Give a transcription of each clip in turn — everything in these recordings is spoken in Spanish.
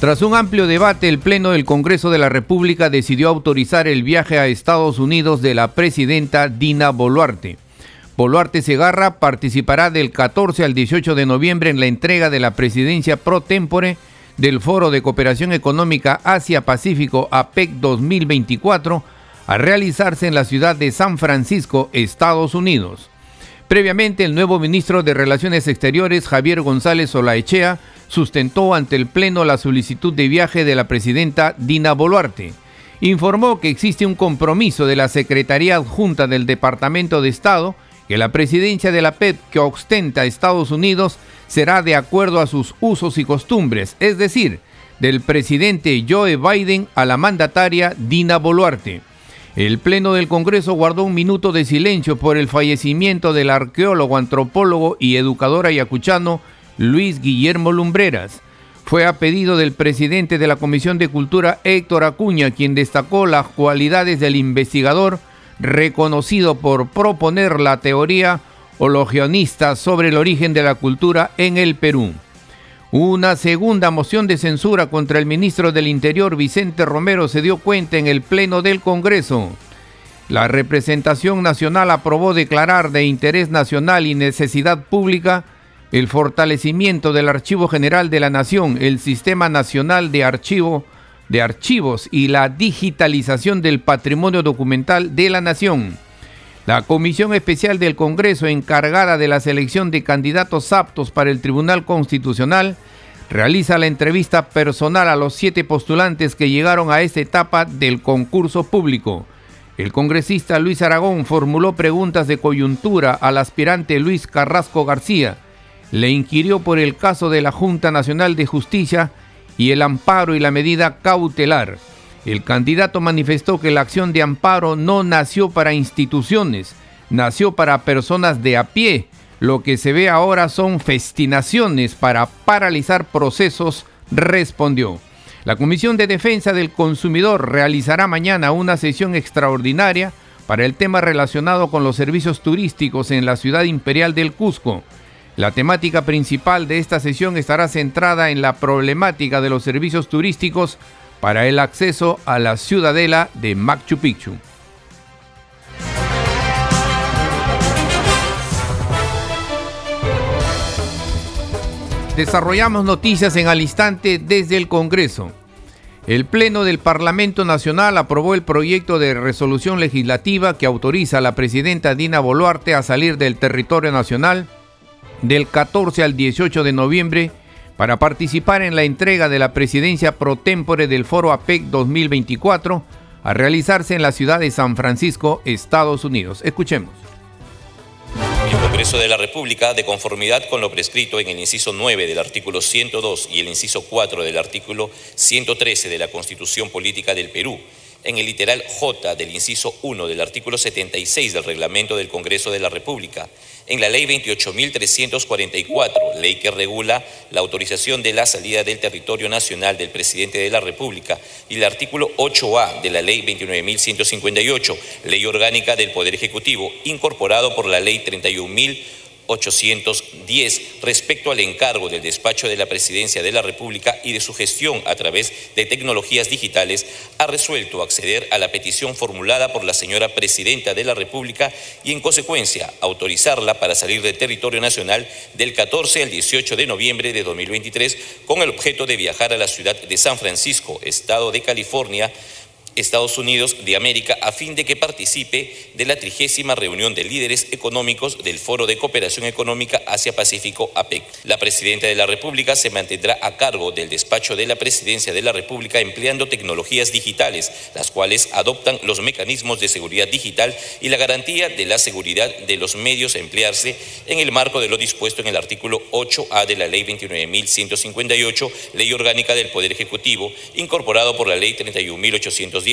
Tras un amplio debate, el Pleno del Congreso de la República decidió autorizar el viaje a Estados Unidos de la presidenta Dina Boluarte. Boluarte Segarra participará del 14 al 18 de noviembre en la entrega de la presidencia pro tempore del Foro de Cooperación Económica Asia-Pacífico APEC 2024 a realizarse en la ciudad de San Francisco, Estados Unidos. Previamente, el nuevo ministro de Relaciones Exteriores, Javier González Olaechea, sustentó ante el Pleno la solicitud de viaje de la presidenta Dina Boluarte. Informó que existe un compromiso de la Secretaría Adjunta del Departamento de Estado que la presidencia de la PEP que ostenta Estados Unidos será de acuerdo a sus usos y costumbres, es decir, del presidente Joe Biden a la mandataria Dina Boluarte. El Pleno del Congreso guardó un minuto de silencio por el fallecimiento del arqueólogo, antropólogo y educador ayacuchano Luis Guillermo Lumbreras. Fue a pedido del presidente de la Comisión de Cultura, Héctor Acuña, quien destacó las cualidades del investigador, reconocido por proponer la teoría hologionista sobre el origen de la cultura en el Perú. Una segunda moción de censura contra el ministro del Interior, Vicente Romero, se dio cuenta en el Pleno del Congreso. La representación nacional aprobó declarar de interés nacional y necesidad pública el fortalecimiento del Archivo General de la Nación, el Sistema Nacional de Archivo de Archivos y la digitalización del patrimonio documental de la Nación. La Comisión Especial del Congreso encargada de la selección de candidatos aptos para el Tribunal Constitucional realiza la entrevista personal a los siete postulantes que llegaron a esta etapa del concurso público. El congresista Luis Aragón formuló preguntas de coyuntura al aspirante Luis Carrasco García, le inquirió por el caso de la Junta Nacional de Justicia y el amparo y la medida cautelar. El candidato manifestó que la acción de amparo no nació para instituciones, nació para personas de a pie. Lo que se ve ahora son festinaciones para paralizar procesos, respondió. La Comisión de Defensa del Consumidor realizará mañana una sesión extraordinaria para el tema relacionado con los servicios turísticos en la ciudad imperial del Cusco. La temática principal de esta sesión estará centrada en la problemática de los servicios turísticos para el acceso a la ciudadela de Machu Picchu. Desarrollamos noticias en al instante desde el Congreso. El Pleno del Parlamento Nacional aprobó el proyecto de resolución legislativa que autoriza a la presidenta Dina Boluarte a salir del territorio nacional del 14 al 18 de noviembre para participar en la entrega de la presidencia pro tempore del Foro APEC 2024 a realizarse en la ciudad de San Francisco, Estados Unidos. Escuchemos. El Congreso de la República, de conformidad con lo prescrito en el inciso 9 del artículo 102 y el inciso 4 del artículo 113 de la Constitución Política del Perú, en el literal J del inciso 1 del artículo 76 del reglamento del Congreso de la República, en la ley 28.344, ley que regula la autorización de la salida del territorio nacional del presidente de la República, y el artículo 8A de la ley 29.158, ley orgánica del Poder Ejecutivo, incorporado por la ley 31.000 810 respecto al encargo del despacho de la Presidencia de la República y de su gestión a través de tecnologías digitales, ha resuelto acceder a la petición formulada por la señora Presidenta de la República y en consecuencia autorizarla para salir del territorio nacional del 14 al 18 de noviembre de 2023 con el objeto de viajar a la ciudad de San Francisco, Estado de California, Estados Unidos de América a fin de que participe de la trigésima reunión de líderes económicos del Foro de Cooperación Económica Asia-Pacífico APEC. La Presidenta de la República se mantendrá a cargo del despacho de la Presidencia de la República empleando tecnologías digitales, las cuales adoptan los mecanismos de seguridad digital y la garantía de la seguridad de los medios a emplearse en el marco de lo dispuesto en el artículo 8A de la Ley 29.158, Ley Orgánica del Poder Ejecutivo, incorporado por la Ley 31.810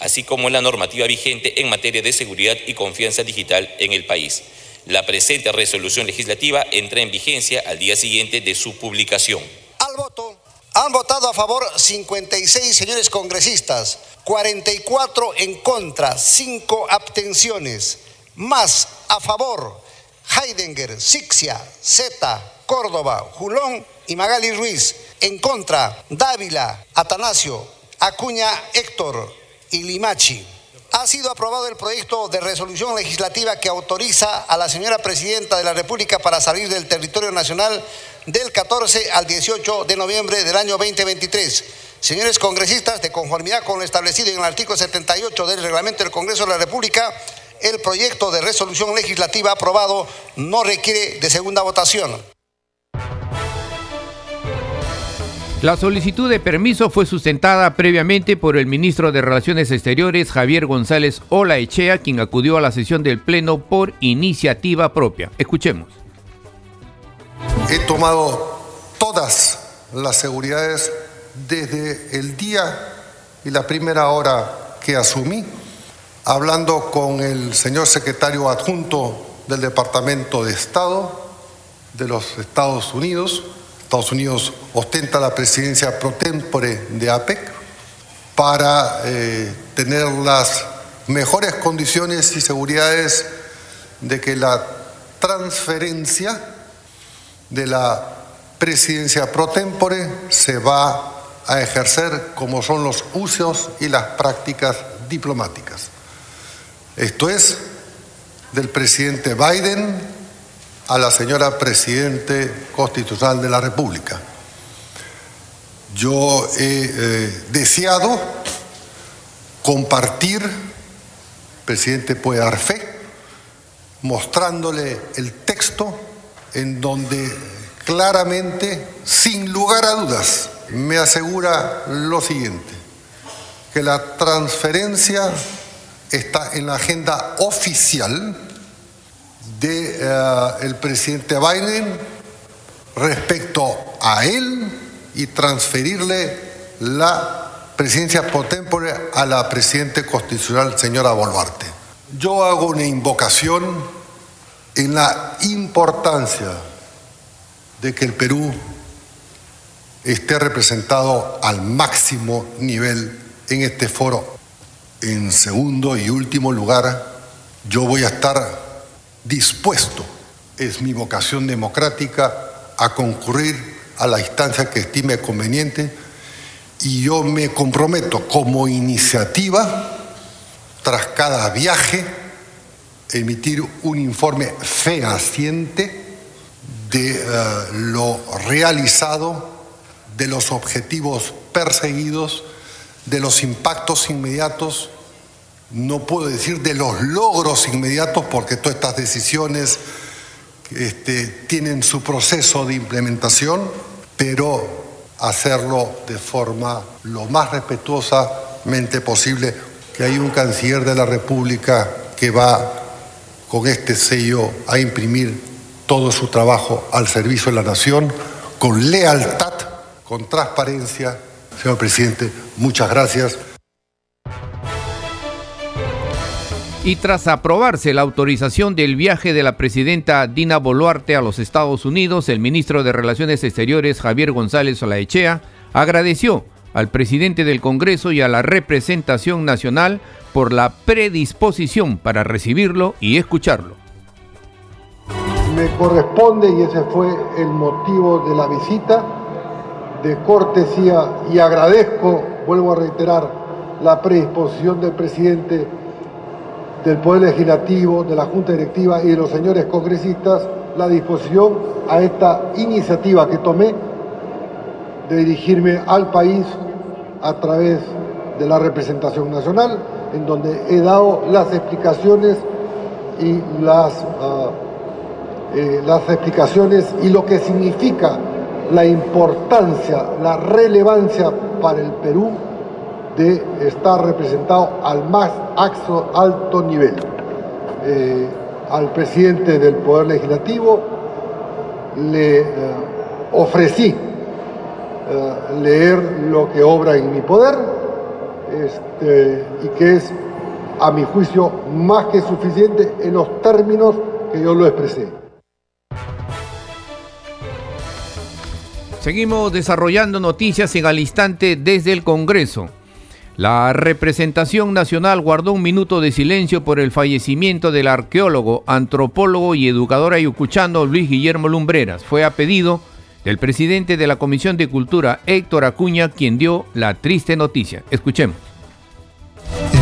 así como en la normativa vigente en materia de seguridad y confianza digital en el país. La presente resolución legislativa entra en vigencia al día siguiente de su publicación. Al voto han votado a favor 56 señores congresistas, 44 en contra, 5 abstenciones, más a favor Heidenger, Sixia, Zeta, Córdoba, Julón y Magali Ruiz. En contra, Dávila, Atanasio, Acuña, Héctor y Limachi. Ha sido aprobado el proyecto de resolución legislativa que autoriza a la señora Presidenta de la República para salir del territorio nacional del 14 al 18 de noviembre del año 2023. Señores congresistas, de conformidad con lo establecido en el artículo 78 del reglamento del Congreso de la República, el proyecto de resolución legislativa aprobado no requiere de segunda votación. La solicitud de permiso fue sustentada previamente por el ministro de Relaciones Exteriores, Javier González Olaechea, quien acudió a la sesión del Pleno por iniciativa propia. Escuchemos. He tomado todas las seguridades desde el día y la primera hora que asumí, hablando con el señor secretario adjunto del Departamento de Estado de los Estados Unidos, Estados Unidos ostenta la presidencia pro tempore de APEC para eh, tener las mejores condiciones y seguridades de que la transferencia de la presidencia pro tempore se va a ejercer como son los usos y las prácticas diplomáticas. Esto es del presidente Biden a la señora Presidente Constitucional de la República. Yo he eh, deseado compartir, presidente puede dar fe, mostrándole el texto en donde claramente, sin lugar a dudas, me asegura lo siguiente, que la transferencia está en la agenda oficial del eh, presidente Biden respecto a él y transferirle la presidencia por a la presidenta constitucional, señora Boluarte. Yo hago una invocación en la importancia de que el Perú esté representado al máximo nivel en este foro. En segundo y último lugar, yo voy a estar dispuesto, es mi vocación democrática, a concurrir a la instancia que estime conveniente y yo me comprometo como iniciativa, tras cada viaje, emitir un informe fehaciente de eh, lo realizado, de los objetivos perseguidos, de los impactos inmediatos no puedo decir de los logros inmediatos porque todas estas decisiones este, tienen su proceso de implementación, pero hacerlo de forma lo más respetuosamente posible, que hay un canciller de la República que va con este sello a imprimir todo su trabajo al servicio de la nación, con lealtad, con transparencia. Señor presidente, muchas gracias. Y tras aprobarse la autorización del viaje de la presidenta Dina Boluarte a los Estados Unidos, el ministro de Relaciones Exteriores Javier González Olaechea agradeció al presidente del Congreso y a la representación nacional por la predisposición para recibirlo y escucharlo. Me corresponde, y ese fue el motivo de la visita, de cortesía y agradezco, vuelvo a reiterar, la predisposición del presidente del Poder Legislativo, de la Junta Directiva y de los señores congresistas la disposición a esta iniciativa que tomé de dirigirme al país a través de la representación nacional, en donde he dado las explicaciones y las, ah, eh, las explicaciones y lo que significa la importancia, la relevancia para el Perú de estar representado al más alto nivel. Eh, al presidente del Poder Legislativo le eh, ofrecí eh, leer lo que obra en mi poder este, y que es a mi juicio, más que suficiente en los términos que yo lo expresé. Seguimos desarrollando noticias en al instante desde el Congreso. La representación nacional guardó un minuto de silencio por el fallecimiento del arqueólogo, antropólogo y educador ayucuchano Luis Guillermo Lumbreras. Fue a pedido del presidente de la Comisión de Cultura, Héctor Acuña, quien dio la triste noticia. Escuchemos.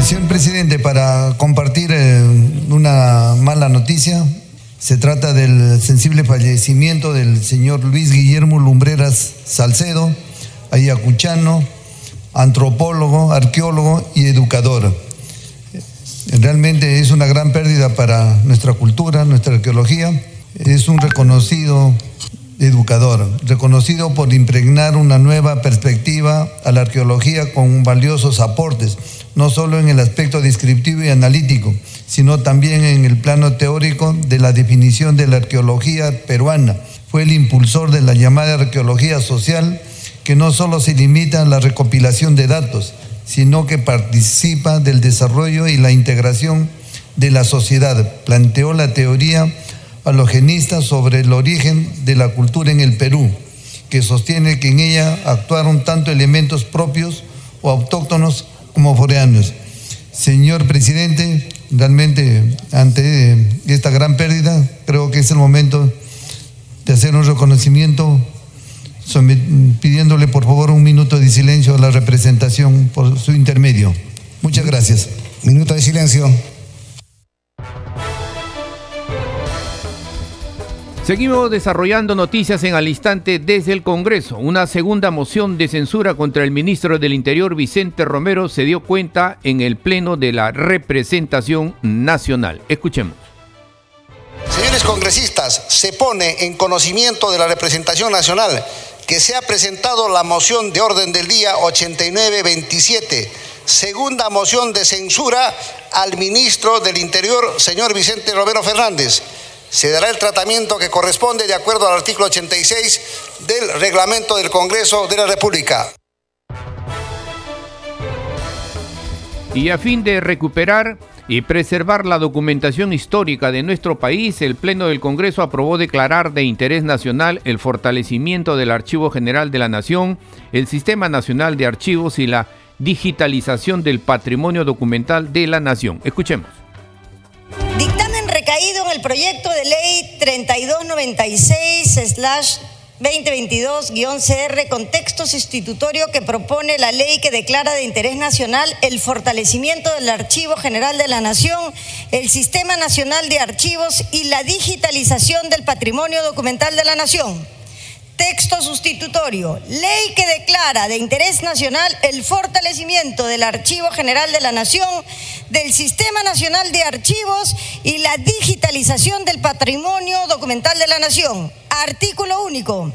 Señor presidente, para compartir eh, una mala noticia, se trata del sensible fallecimiento del señor Luis Guillermo Lumbreras Salcedo, ayacuchano, antropólogo, arqueólogo y educador. Realmente es una gran pérdida para nuestra cultura, nuestra arqueología. Es un reconocido educador, reconocido por impregnar una nueva perspectiva a la arqueología con valiosos aportes, no solo en el aspecto descriptivo y analítico, sino también en el plano teórico de la definición de la arqueología peruana. Fue el impulsor de la llamada arqueología social, que no solo se limita a la recopilación de datos, sino que participa del desarrollo y la integración de la sociedad. Planteó la teoría alogenista sobre el origen de la cultura en el Perú, que sostiene que en ella actuaron tanto elementos propios o autóctonos como foreanos. Señor presidente, realmente ante esta gran pérdida, creo que es el momento de hacer un reconocimiento pidiéndole por favor un minuto de silencio a la representación por su intermedio. Muchas gracias. Minuto de silencio. Seguimos desarrollando noticias en al instante desde el Congreso. Una segunda moción de censura contra el ministro del Interior, Vicente Romero, se dio cuenta en el Pleno de la Representación Nacional. Escuchemos. Señores congresistas, se pone en conocimiento de la representación nacional que se ha presentado la moción de orden del día 8927, segunda moción de censura al ministro del Interior, señor Vicente Romero Fernández se dará el tratamiento que corresponde de acuerdo al artículo 86 del reglamento del Congreso de la República. Y a fin de recuperar y preservar la documentación histórica de nuestro país, el Pleno del Congreso aprobó declarar de interés nacional el fortalecimiento del Archivo General de la Nación, el Sistema Nacional de Archivos y la digitalización del patrimonio documental de la Nación. Escuchemos. Dictamen recaído en el proyecto de ley 3296 2022-CR Contexto Sustitutorio que propone la ley que declara de interés nacional el fortalecimiento del Archivo General de la Nación, el Sistema Nacional de Archivos y la digitalización del patrimonio documental de la Nación. Texto sustitutorio. Ley que declara de interés nacional el fortalecimiento del Archivo General de la Nación, del Sistema Nacional de Archivos y la digitalización del patrimonio documental de la Nación. Artículo único.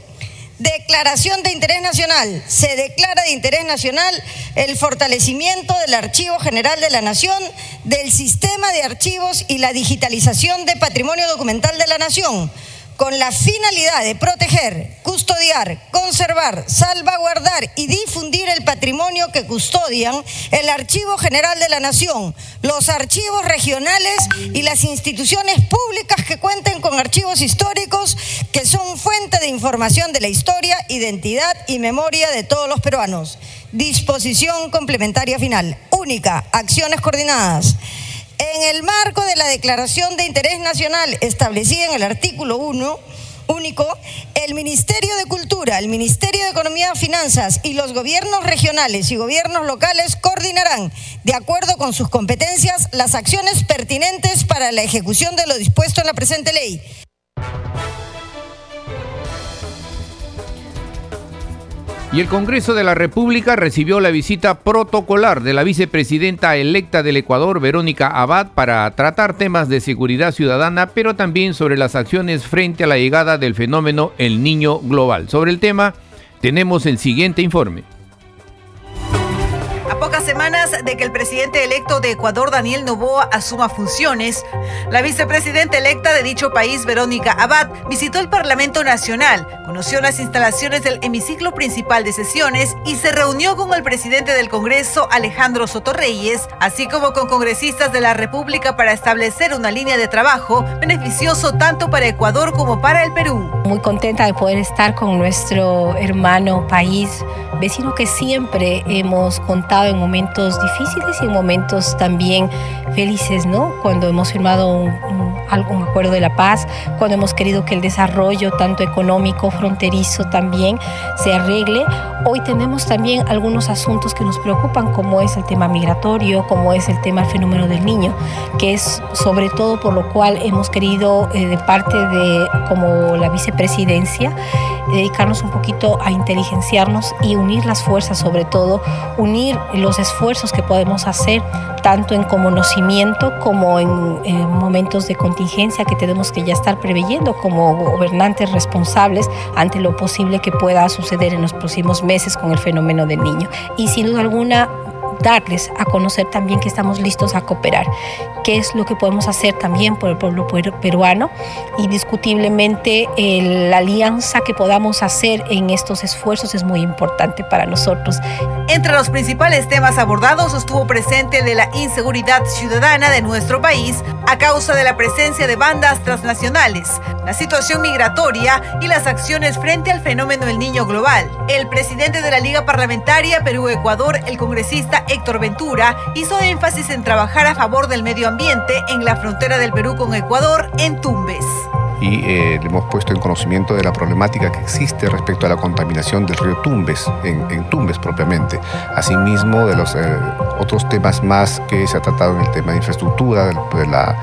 Declaración de interés nacional. Se declara de interés nacional el fortalecimiento del Archivo General de la Nación, del Sistema de Archivos y la digitalización del patrimonio documental de la Nación con la finalidad de proteger, custodiar, conservar, salvaguardar y difundir el patrimonio que custodian el Archivo General de la Nación, los archivos regionales y las instituciones públicas que cuenten con archivos históricos que son fuente de información de la historia, identidad y memoria de todos los peruanos. Disposición complementaria final. Única. Acciones coordinadas. En el marco de la Declaración de Interés Nacional establecida en el artículo 1, único, el Ministerio de Cultura, el Ministerio de Economía y Finanzas y los gobiernos regionales y gobiernos locales coordinarán, de acuerdo con sus competencias, las acciones pertinentes para la ejecución de lo dispuesto en la presente ley. Y el Congreso de la República recibió la visita protocolar de la vicepresidenta electa del Ecuador, Verónica Abad, para tratar temas de seguridad ciudadana, pero también sobre las acciones frente a la llegada del fenómeno El Niño Global. Sobre el tema, tenemos el siguiente informe. A pocas semanas de que el presidente electo de Ecuador, Daniel Noboa, asuma funciones, la vicepresidenta electa de dicho país, Verónica Abad, visitó el Parlamento Nacional, conoció las instalaciones del hemiciclo principal de sesiones y se reunió con el presidente del Congreso, Alejandro Sotorreyes, así como con congresistas de la República para establecer una línea de trabajo beneficioso tanto para Ecuador como para el Perú. Muy contenta de poder estar con nuestro hermano país, vecino que siempre hemos contado en momentos difíciles y en momentos también felices, ¿no? Cuando hemos firmado un, un, acuerdo de la paz, cuando hemos querido que el desarrollo, tanto económico, fronterizo también, se arregle. Hoy tenemos también algunos asuntos que nos preocupan, como es el tema migratorio, como es el tema del fenómeno del niño, que es sobre todo por lo cual hemos querido, eh, de parte de como la vicepresidencia, dedicarnos un poquito a inteligenciarnos y unir las fuerzas, sobre todo unir los esfuerzos que podemos hacer, tanto en conocimiento como en, en momentos de contingencia que tenemos que ya estar preveyendo como gobernantes responsables ante lo posible que pueda suceder en los próximos meses con el fenómeno del niño. Y sin duda alguna, darles a conocer también que estamos listos a cooperar, qué es lo que podemos hacer también por el pueblo peruano. Indiscutiblemente la alianza que podamos hacer en estos esfuerzos es muy importante para nosotros. Entre los principales temas abordados estuvo presente de la inseguridad ciudadana de nuestro país a causa de la presencia de bandas transnacionales, la situación migratoria y las acciones frente al fenómeno del niño global. El presidente de la Liga Parlamentaria Perú-Ecuador, el congresista Héctor Ventura, hizo énfasis en trabajar a favor del medio ambiente en la frontera del Perú con Ecuador en Tumbes y eh, le hemos puesto en conocimiento de la problemática que existe respecto a la contaminación del río Tumbes, en, Tumbes propiamente. Asimismo, de los eh, otros temas más que se ha tratado en el tema de infraestructura, de, la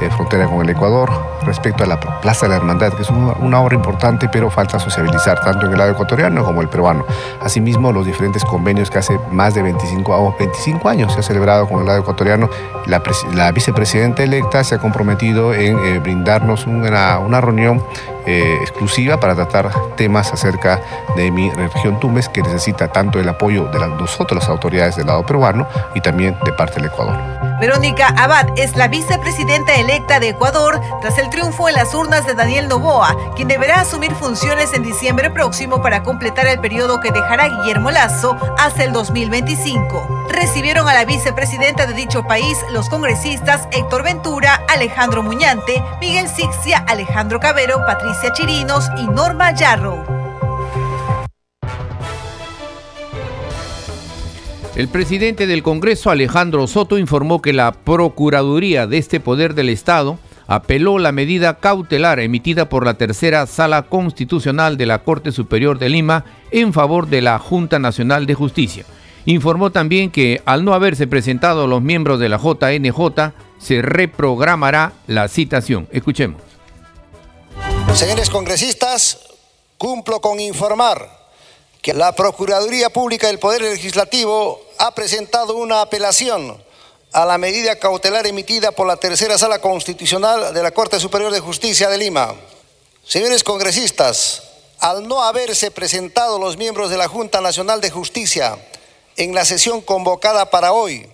eh, frontera con el Ecuador, respecto a la Plaza de la Hermandad, que es una, obra importante, pero falta sociabilizar tanto en el lado ecuatoriano como el peruano. Asimismo, los diferentes convenios que hace más de 25, 25 años se ha celebrado con el lado ecuatoriano, la, la vicepresidenta electa se ha comprometido en brindarnos una una reunión eh, exclusiva para tratar temas acerca de mi región Tumbes, que necesita tanto el apoyo de nosotros, las autoridades del lado peruano, y también de parte del Ecuador. Verónica Abad es la vicepresidenta electa de Ecuador tras el triunfo en las urnas de Daniel Novoa, quien deberá asumir funciones en diciembre próximo para completar el periodo que dejará Guillermo Lazo hasta el 2025. Recibieron a la vicepresidenta de dicho país los congresistas Héctor Ventura, Alejandro Muñante, Miguel Sixia, Alejandro Cabero, Patricia Chirinos y Norma. El presidente del Congreso, Alejandro Soto, informó que la Procuraduría de este Poder del Estado apeló la medida cautelar emitida por la tercera Sala Constitucional de la Corte Superior de Lima en favor de la Junta Nacional de Justicia. Informó también que al no haberse presentado los miembros de la JNJ, se reprogramará la citación. Escuchemos. Señores congresistas, cumplo con informar que la Procuraduría Pública del Poder Legislativo ha presentado una apelación a la medida cautelar emitida por la tercera sala constitucional de la Corte Superior de Justicia de Lima. Señores congresistas, al no haberse presentado los miembros de la Junta Nacional de Justicia en la sesión convocada para hoy,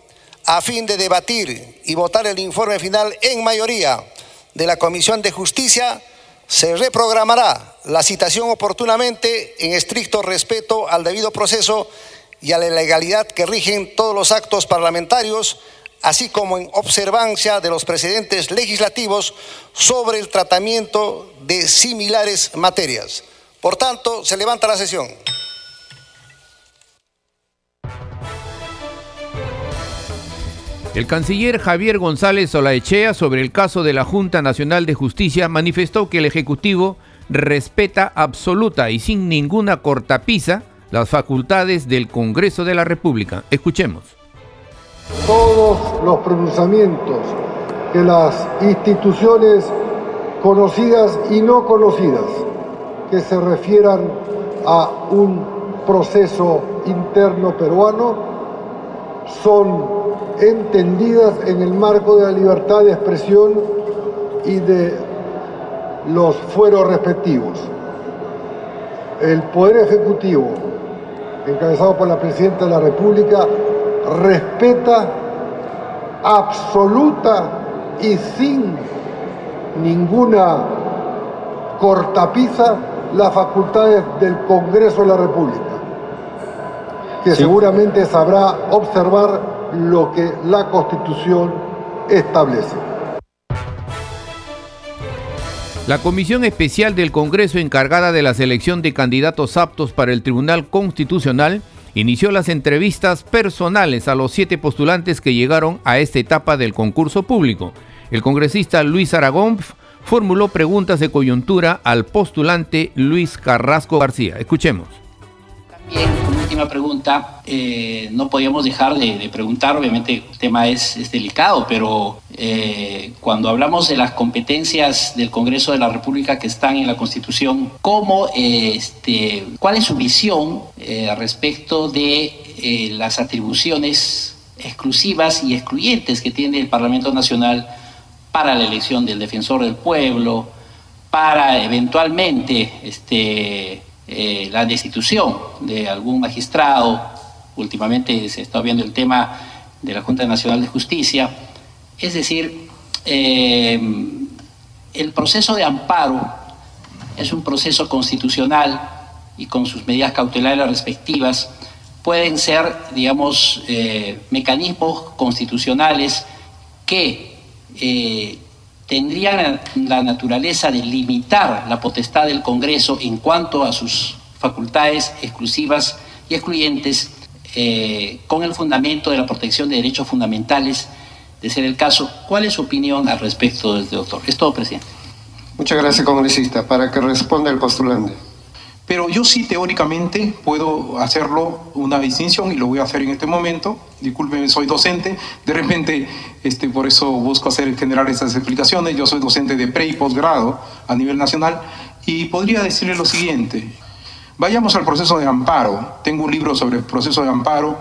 a fin de debatir y votar el informe final en mayoría de la Comisión de Justicia, se reprogramará la citación oportunamente en estricto respeto al debido proceso y a la legalidad que rigen todos los actos parlamentarios, así como en observancia de los precedentes legislativos sobre el tratamiento de similares materias. Por tanto, se levanta la sesión. El canciller Javier González Olaechea sobre el caso de la Junta Nacional de Justicia manifestó que el Ejecutivo respeta absoluta y sin ninguna cortapisa las facultades del Congreso de la República. Escuchemos. Todos los pronunciamientos de las instituciones conocidas y no conocidas que se refieran a un proceso interno peruano son entendidas en el marco de la libertad de expresión y de los fueros respectivos. El Poder Ejecutivo, encabezado por la Presidenta de la República, respeta absoluta y sin ninguna cortapisa las facultades del Congreso de la República, que seguramente sabrá observar lo que la Constitución establece. La Comisión Especial del Congreso encargada de la selección de candidatos aptos para el Tribunal Constitucional inició las entrevistas personales a los siete postulantes que llegaron a esta etapa del concurso público. El congresista Luis Aragón formuló preguntas de coyuntura al postulante Luis Carrasco García. Escuchemos. También, como última pregunta, eh, no podíamos dejar de, preguntar, obviamente el tema es, delicado, pero eh, cuando hablamos de las competencias del Congreso de la República que están en la Constitución, ¿cómo, este, ¿cuál es su visión eh, respecto de las atribuciones exclusivas y excluyentes que tiene el Parlamento Nacional para la elección del defensor del pueblo, para eventualmente este, eh, la destitución de algún magistrado. Últimamente se está viendo el tema de la Junta Nacional de Justicia. Es decir, eh, el proceso de amparo es un proceso constitucional y con sus medidas cautelares respectivas pueden ser, digamos, eh, mecanismos constitucionales que tendrían la naturaleza de limitar la potestad del Congreso en cuanto a sus facultades exclusivas y excluyentes eh, con el fundamento de la protección de derechos fundamentales, de ser el caso. ¿Cuál es su opinión al respecto, doctor? Es todo, presidente. Muchas gracias, congresista. Para que responda el postulante. Pero yo sí teóricamente puedo hacerlo una distinción y lo voy a hacer en este momento. Discúlpeme, soy docente. De repente, este, por eso busco hacer generar estas explicaciones. Yo soy docente de pre y posgrado a nivel nacional y podría decirle lo siguiente. Vayamos al proceso de amparo. Tengo un libro sobre el proceso de amparo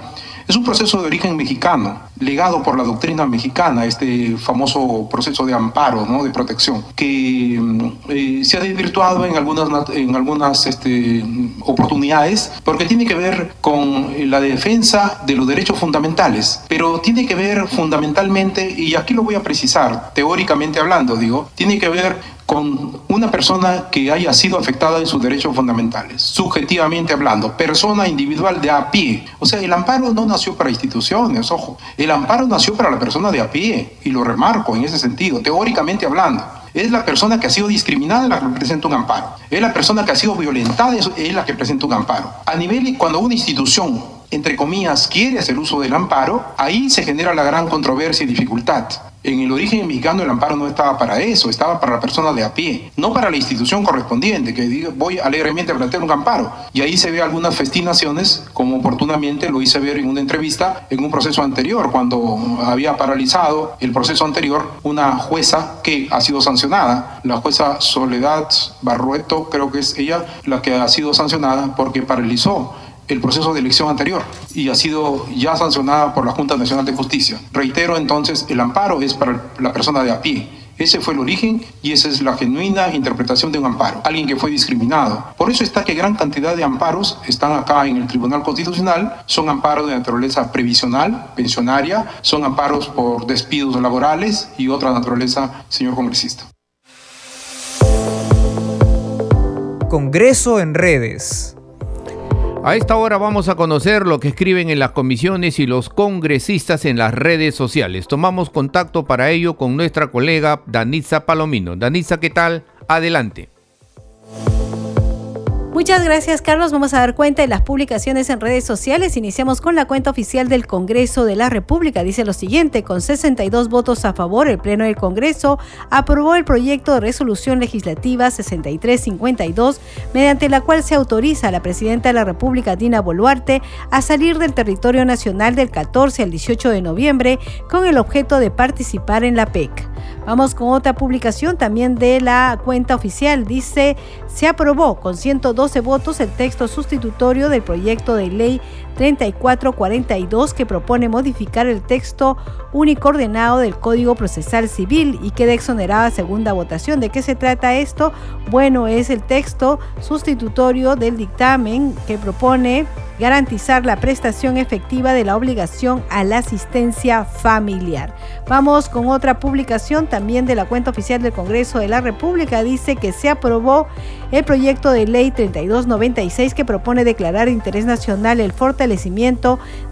es un proceso de origen mexicano, legado por la doctrina mexicana, este famoso proceso de amparo, ¿no? de protección, que mm, eh, se ha desvirtuado en algunas, en algunas este, oportunidades porque tiene que ver con la defensa de los derechos fundamentales, pero tiene que ver fundamentalmente, y aquí lo voy a precisar, teóricamente hablando, digo, tiene que ver con una persona que haya sido afectada en sus derechos fundamentales, subjetivamente hablando, persona individual de a pie. O sea, el amparo no nació para instituciones, ojo, el amparo nació para la persona de a pie, y lo remarco en ese sentido, teóricamente hablando. Es la persona que ha sido discriminada la que presenta un amparo. Es la persona que ha sido violentada es la que presenta un amparo. A nivel, cuando una institución, entre comillas, quiere hacer uso del amparo, ahí se genera la gran controversia y dificultad. En el origen mexicano el amparo no estaba para eso, estaba para la persona de a pie, no para la institución correspondiente, que diga voy alegremente a plantear un amparo. Y ahí se ve algunas festinaciones, como oportunamente lo hice ver en una entrevista en un proceso anterior, cuando había paralizado el proceso anterior una jueza que ha sido sancionada, la jueza Soledad Barrueto, creo que es ella la que ha sido sancionada porque paralizó el proceso de elección anterior y ha sido ya sancionada por la Junta Nacional de Justicia. Reitero entonces, el amparo es para la persona de a pie. Ese fue el origen y esa es la genuina interpretación de un amparo. Alguien que fue discriminado. Por eso está que gran cantidad de amparos están acá en el Tribunal Constitucional. Son amparos de naturaleza previsional, pensionaria, son amparos por despidos laborales y otra naturaleza, señor congresista. Congreso en redes. A esta hora vamos a conocer lo que escriben en las comisiones y los congresistas en las redes sociales. Tomamos contacto para ello con nuestra colega Danitza Palomino. Danitza, ¿qué tal? Adelante. Muchas gracias Carlos. Vamos a dar cuenta de las publicaciones en redes sociales. Iniciamos con la cuenta oficial del Congreso de la República. Dice lo siguiente, con 62 votos a favor, el Pleno del Congreso aprobó el proyecto de resolución legislativa 6352, mediante la cual se autoriza a la Presidenta de la República, Dina Boluarte, a salir del territorio nacional del 14 al 18 de noviembre con el objeto de participar en la PEC. Vamos con otra publicación también de la cuenta oficial. Dice, se aprobó con 112 votos el texto sustitutorio del proyecto de ley 3442 que propone modificar el texto unicoordenado del Código Procesal Civil y queda exonerada segunda votación. ¿De qué se trata esto? Bueno, es el texto sustitutorio del dictamen que propone garantizar la prestación efectiva de la obligación a la asistencia familiar. Vamos con otra publicación también de la cuenta oficial del Congreso de la República. Dice que se aprobó el proyecto de ley 3296 que propone declarar de interés nacional el fortalecimiento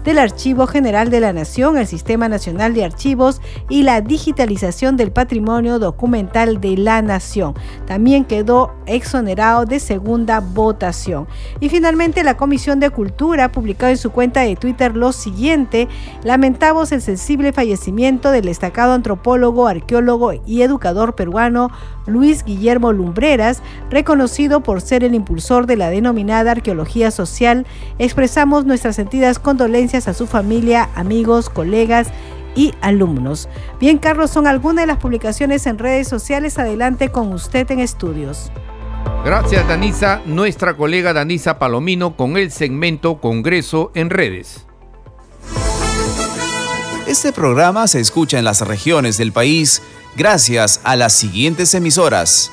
del Archivo General de la Nación, el Sistema Nacional de Archivos y la digitalización del patrimonio documental de la Nación. También quedó exonerado de segunda votación. Y finalmente la Comisión de Cultura publicado en su cuenta de Twitter lo siguiente, lamentamos el sensible fallecimiento del destacado antropólogo, arqueólogo y educador peruano Luis Guillermo Lumbreras, reconocido por ser el impulsor de la denominada arqueología social, expresamos nuestras sentidas condolencias a su familia, amigos, colegas y alumnos. Bien, Carlos, son algunas de las publicaciones en redes sociales. Adelante con usted en estudios. Gracias, Danisa. Nuestra colega Danisa Palomino con el segmento Congreso en redes. Este programa se escucha en las regiones del país gracias a las siguientes emisoras.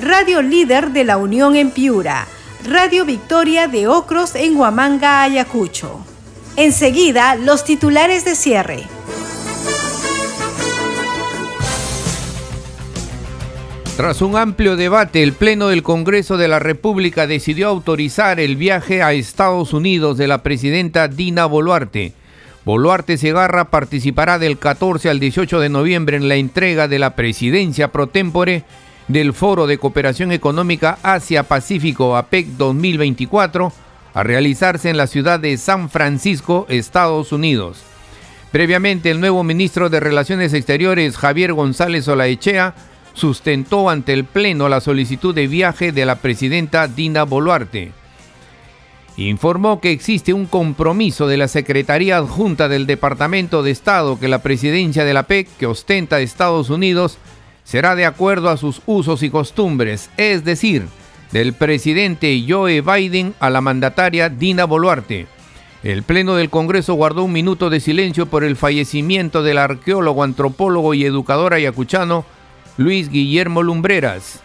Radio Líder de la Unión en Piura, Radio Victoria de Ocros en Huamanga, Ayacucho. Enseguida, los titulares de cierre. Tras un amplio debate, el Pleno del Congreso de la República decidió autorizar el viaje a Estados Unidos de la presidenta Dina Boluarte. Boluarte Segarra participará del 14 al 18 de noviembre en la entrega de la presidencia pro tempore del Foro de Cooperación Económica Asia-Pacífico APEC 2024 a realizarse en la ciudad de San Francisco, Estados Unidos. Previamente, el nuevo ministro de Relaciones Exteriores, Javier González Olaechea, sustentó ante el Pleno la solicitud de viaje de la presidenta Dina Boluarte informó que existe un compromiso de la Secretaría Adjunta del Departamento de Estado que la presidencia de la PEC, que ostenta Estados Unidos, será de acuerdo a sus usos y costumbres, es decir, del presidente Joe Biden a la mandataria Dina Boluarte. El Pleno del Congreso guardó un minuto de silencio por el fallecimiento del arqueólogo, antropólogo y educador ayacuchano Luis Guillermo Lumbreras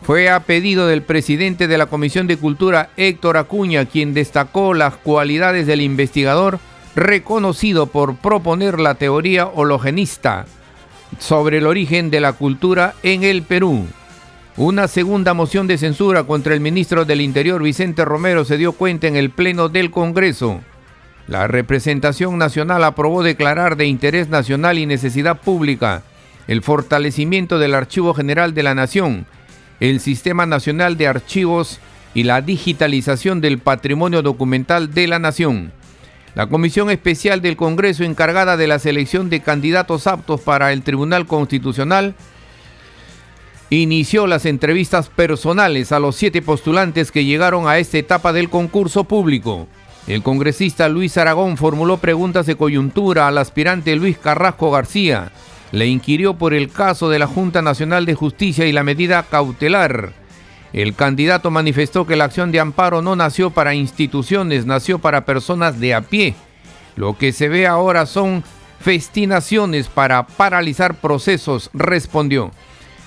fue a pedido del presidente de la Comisión de Cultura, Héctor Acuña, quien destacó las cualidades del investigador reconocido por proponer la teoría hologenista sobre el origen de la cultura en el Perú. Una segunda moción de censura contra el ministro del Interior Vicente Romero se dio cuenta en el Pleno del Congreso. La representación nacional aprobó declarar de interés nacional y necesidad pública el fortalecimiento del Archivo General de la Nación el Sistema Nacional de Archivos y la digitalización del patrimonio documental de la Nación. La Comisión Especial del Congreso encargada de la selección de candidatos aptos para el Tribunal Constitucional inició las entrevistas personales a los siete postulantes que llegaron a esta etapa del concurso público. El congresista Luis Aragón formuló preguntas de coyuntura al aspirante Luis Carrasco García, le inquirió por el caso de la Junta Nacional de Justicia y la medida cautelar. El candidato manifestó que la acción de amparo no nació para instituciones, nació para personas de a pie. Lo que se ve ahora son festinaciones para paralizar procesos, respondió.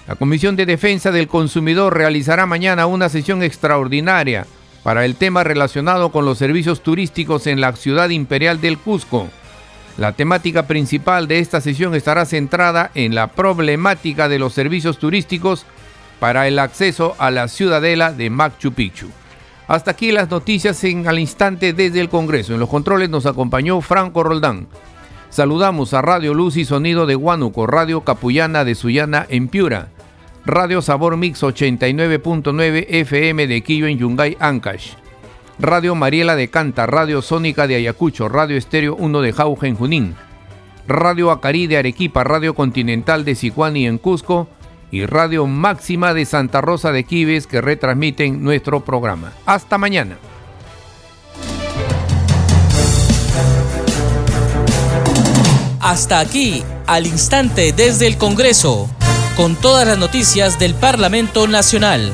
La Comisión de Defensa del Consumidor realizará mañana una sesión extraordinaria para el tema relacionado con los servicios turísticos en la ciudad imperial del Cusco. La temática principal de esta sesión estará centrada en la problemática de los servicios turísticos para el acceso a la ciudadela de Machu Picchu. Hasta aquí las noticias en al instante desde el Congreso. En los controles nos acompañó Franco Roldán. Saludamos a Radio Luz y Sonido de Huánuco, Radio Capullana de Sullana en Piura, Radio Sabor Mix 89.9 FM de Quillo en Yungay, Ancash. Radio Mariela de Canta, Radio Sónica de Ayacucho, Radio Estéreo 1 de Jauja en Junín, Radio Acarí de Arequipa, Radio Continental de Sicuani en Cusco y Radio Máxima de Santa Rosa de Quives que retransmiten nuestro programa. Hasta mañana. Hasta aquí, al instante desde el Congreso, con todas las noticias del Parlamento Nacional.